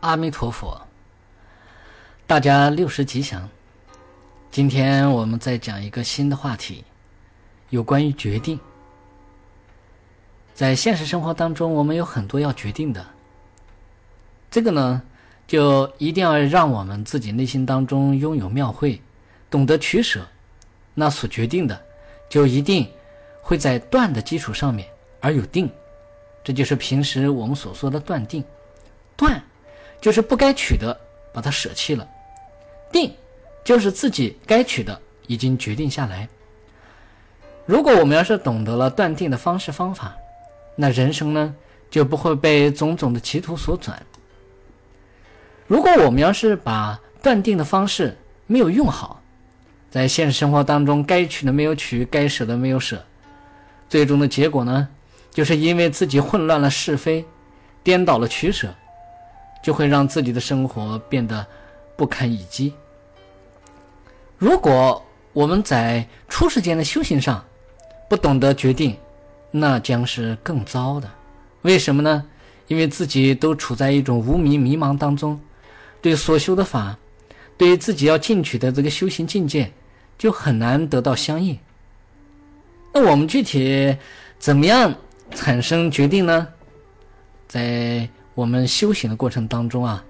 阿弥陀佛，大家六十吉祥。今天我们再讲一个新的话题，有关于决定。在现实生活当中，我们有很多要决定的，这个呢，就一定要让我们自己内心当中拥有妙慧，懂得取舍，那所决定的，就一定会在断的基础上面而有定，这就是平时我们所说的断定，断。就是不该取的，把它舍弃了；定，就是自己该取的，已经决定下来。如果我们要是懂得了断定的方式方法，那人生呢就不会被种种的歧途所转。如果我们要是把断定的方式没有用好，在现实生活当中该取的没有取，该舍的没有舍，最终的结果呢，就是因为自己混乱了是非，颠倒了取舍。就会让自己的生活变得不堪一击。如果我们在初世间的修行上不懂得决定，那将是更糟的。为什么呢？因为自己都处在一种无明迷茫当中，对所修的法，对自己要进取的这个修行境界，就很难得到相应。那我们具体怎么样产生决定呢？在我们修行的过程当中啊，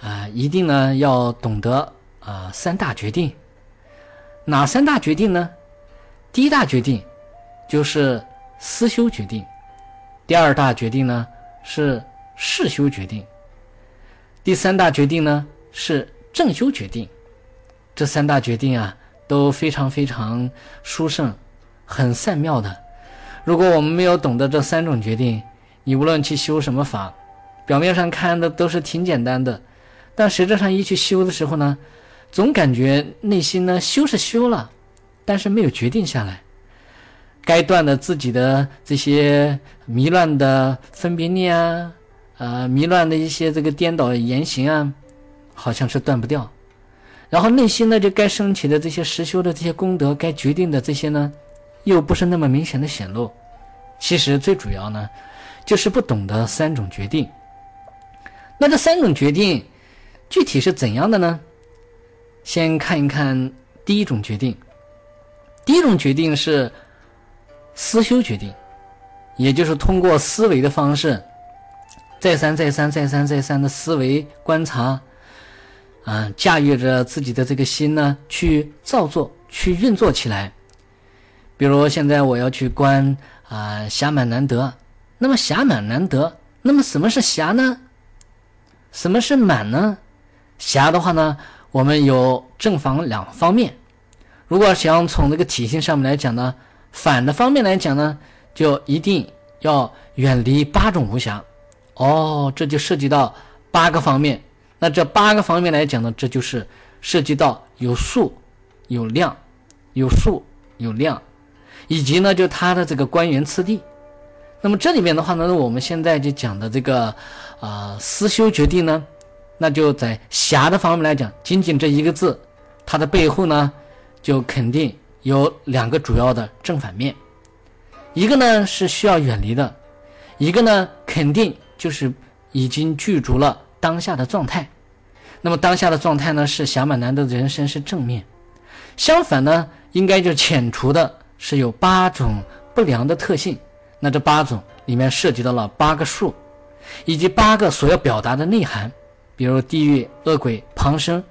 啊，一定呢要懂得啊三大决定。哪三大决定呢？第一大决定就是思修决定，第二大决定呢是事修决定，第三大决定呢是正修决定。这三大决定啊都非常非常殊胜，很善妙的。如果我们没有懂得这三种决定，你无论去修什么法。表面上看的都是挺简单的，但实质上一去修的时候呢，总感觉内心呢修是修了，但是没有决定下来。该断的自己的这些迷乱的分别念啊，呃，迷乱的一些这个颠倒言行啊，好像是断不掉。然后内心呢，就该升起的这些实修的这些功德，该决定的这些呢，又不是那么明显的显露。其实最主要呢，就是不懂得三种决定。那这三种决定具体是怎样的呢？先看一看第一种决定。第一种决定是思修决定，也就是通过思维的方式，再三、再三、再三、再三的思维观察，啊，驾驭着自己的这个心呢，去造作、去运作起来。比如现在我要去观啊，暇满难得。那么暇满难得，那么什么是暇呢？什么是满呢？狭的话呢，我们有正反两方面。如果想从这个体性上面来讲呢，反的方面来讲呢，就一定要远离八种无暇。哦，这就涉及到八个方面。那这八个方面来讲呢，这就是涉及到有数、有量、有数、有量，以及呢，就它的这个官员次第。那么这里面的话呢，我们现在就讲的这个。啊，思修决定呢，那就在狭的方面来讲，仅仅这一个字，它的背后呢，就肯定有两个主要的正反面，一个呢是需要远离的，一个呢肯定就是已经具足了当下的状态。那么当下的状态呢，是侠满难得的人生是正面，相反呢，应该就遣除的是有八种不良的特性。那这八种里面涉及到了八个数。以及八个所要表达的内涵，比如地狱、恶鬼、旁生，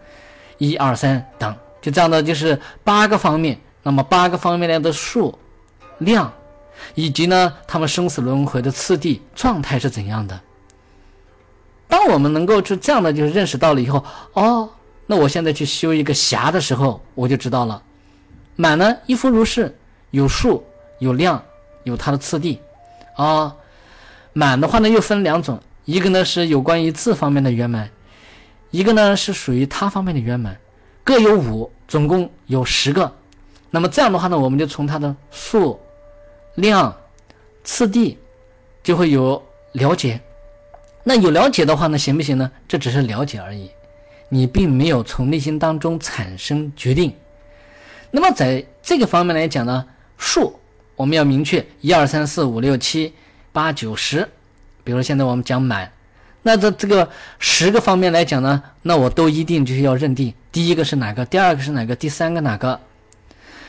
一二三等，就这样的就是八个方面。那么八个方面的数、量，以及呢他们生死轮回的次第状态是怎样的？当我们能够就这样的就是认识到了以后，哦，那我现在去修一个侠的时候，我就知道了。满呢一夫如是，有数、有量、有它的次第，啊。满的话呢，又分两种，一个呢是有关于字方面的圆满，一个呢是属于他方面的圆满，各有五，总共有十个。那么这样的话呢，我们就从它的数、量、次第就会有了解。那有了解的话呢，行不行呢？这只是了解而已，你并没有从内心当中产生决定。那么在这个方面来讲呢，数我们要明确一二三四五六七。八九十，比如现在我们讲满，那这这个十个方面来讲呢，那我都一定就是要认定，第一个是哪个，第二个是哪个，第三个哪个。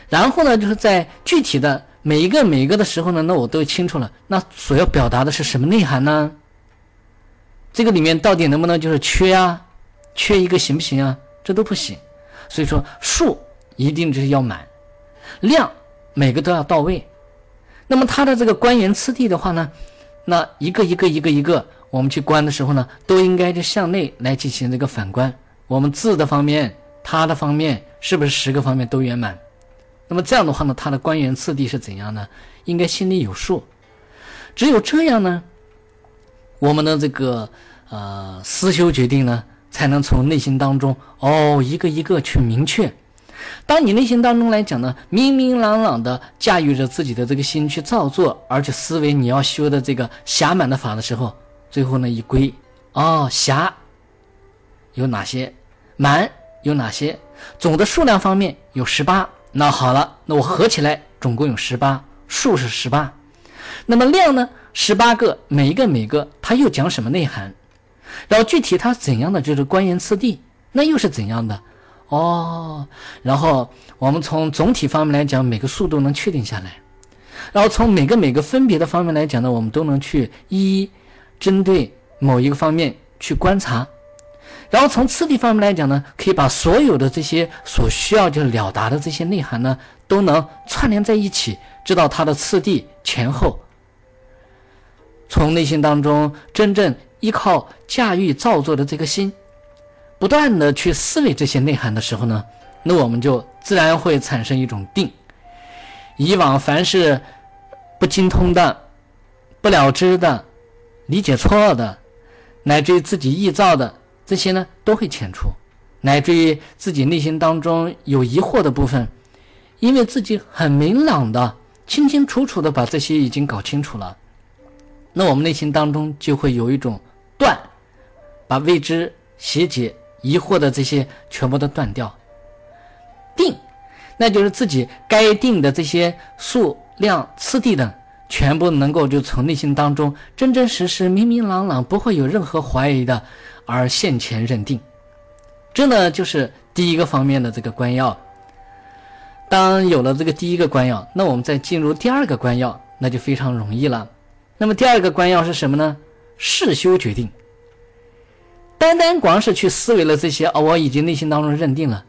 然后呢，就是在具体的每一个每一个的时候呢，那我都清楚了，那所要表达的是什么内涵呢？这个里面到底能不能就是缺啊？缺一个行不行啊？这都不行。所以说数一定就是要满，量每个都要到位。那么它的这个官员次第的话呢，那一个一个一个一个，我们去观的时候呢，都应该就向内来进行这个反观。我们字的方面，它的方面是不是十个方面都圆满？那么这样的话呢，它的官员次第是怎样呢？应该心里有数。只有这样呢，我们的这个呃思修决定呢。才能从内心当中哦，一个一个去明确。当你内心当中来讲呢，明明朗朗的驾驭着自己的这个心去造作，而且思维你要修的这个暇满的法的时候，最后呢一归哦，暇有哪些，满有哪些，总的数量方面有十八。那好了，那我合起来总共有十八，数是十八。那么量呢，十八个，每一个每个，它又讲什么内涵？然后具体它怎样的就是官言次第，那又是怎样的？哦，然后我们从总体方面来讲，每个数都能确定下来。然后从每个每个分别的方面来讲呢，我们都能去一一针对某一个方面去观察。然后从次第方面来讲呢，可以把所有的这些所需要就是了达的这些内涵呢，都能串联在一起，知道它的次第前后。从内心当中真正。依靠驾驭造作的这个心，不断的去思维这些内涵的时候呢，那我们就自然会产生一种定。以往凡是不精通的、不了知的、理解错的，乃至于自己臆造的这些呢，都会遣除；乃至于自己内心当中有疑惑的部分，因为自己很明朗的、清清楚楚的把这些已经搞清楚了，那我们内心当中就会有一种。断，把未知、邪解、疑惑的这些全部都断掉。定，那就是自己该定的这些数量、次第等，全部能够就从内心当中真真实实、明明朗朗，不会有任何怀疑的，而现前认定。这呢，就是第一个方面的这个关要。当有了这个第一个关要，那我们再进入第二个关要，那就非常容易了。那么第二个关要是什么呢？事修决定，单单光是去思维了这些，哦，我已经内心当中认定了，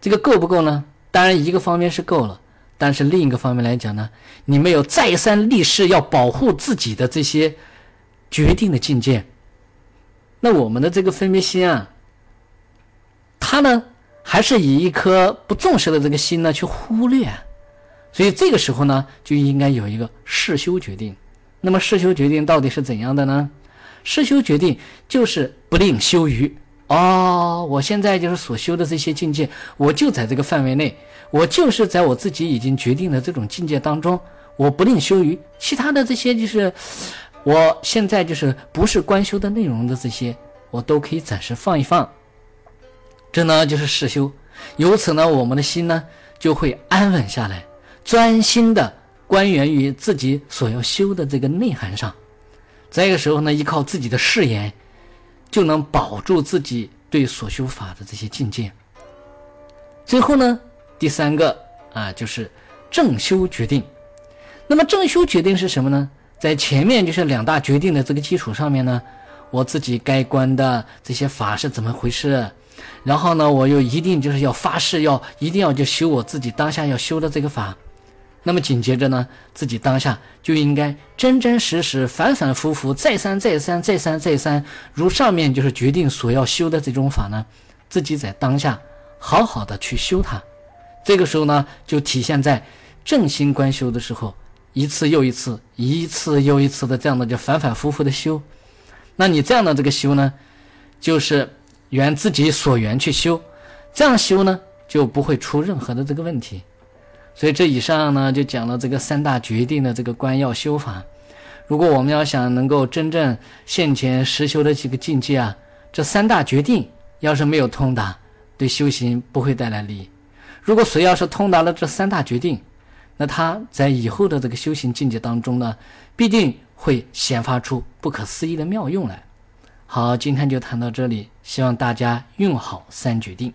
这个够不够呢？当然，一个方面是够了，但是另一个方面来讲呢，你没有再三立誓要保护自己的这些决定的境界，那我们的这个分别心啊，他呢还是以一颗不重视的这个心呢去忽略，所以这个时候呢就应该有一个事修决定。那么世修决定到底是怎样的呢？世修决定就是不令修余哦。我现在就是所修的这些境界，我就在这个范围内，我就是在我自己已经决定的这种境界当中，我不令修余。其他的这些就是我现在就是不是观修的内容的这些，我都可以暂时放一放。这呢就是世修，由此呢我们的心呢就会安稳下来，专心的。关源于自己所要修的这个内涵上，这个时候呢，依靠自己的誓言，就能保住自己对所修法的这些境界。最后呢，第三个啊，就是正修决定。那么正修决定是什么呢？在前面就是两大决定的这个基础上面呢，我自己该观的这些法是怎么回事？然后呢，我又一定就是要发誓，要一定要就修我自己当下要修的这个法。那么紧接着呢，自己当下就应该真真实实、反反复复、再三再三、再三再三，如上面就是决定所要修的这种法呢，自己在当下好好的去修它。这个时候呢，就体现在正心观修的时候，一次又一次、一次又一次的这样的就反反复复的修。那你这样的这个修呢，就是缘自己所缘去修，这样修呢就不会出任何的这个问题。所以这以上呢，就讲了这个三大决定的这个关要修法。如果我们要想能够真正现前实修的几个境界啊，这三大决定要是没有通达，对修行不会带来利益。如果谁要是通达了这三大决定，那他在以后的这个修行境界当中呢，必定会显发出不可思议的妙用来。好，今天就谈到这里，希望大家用好三决定。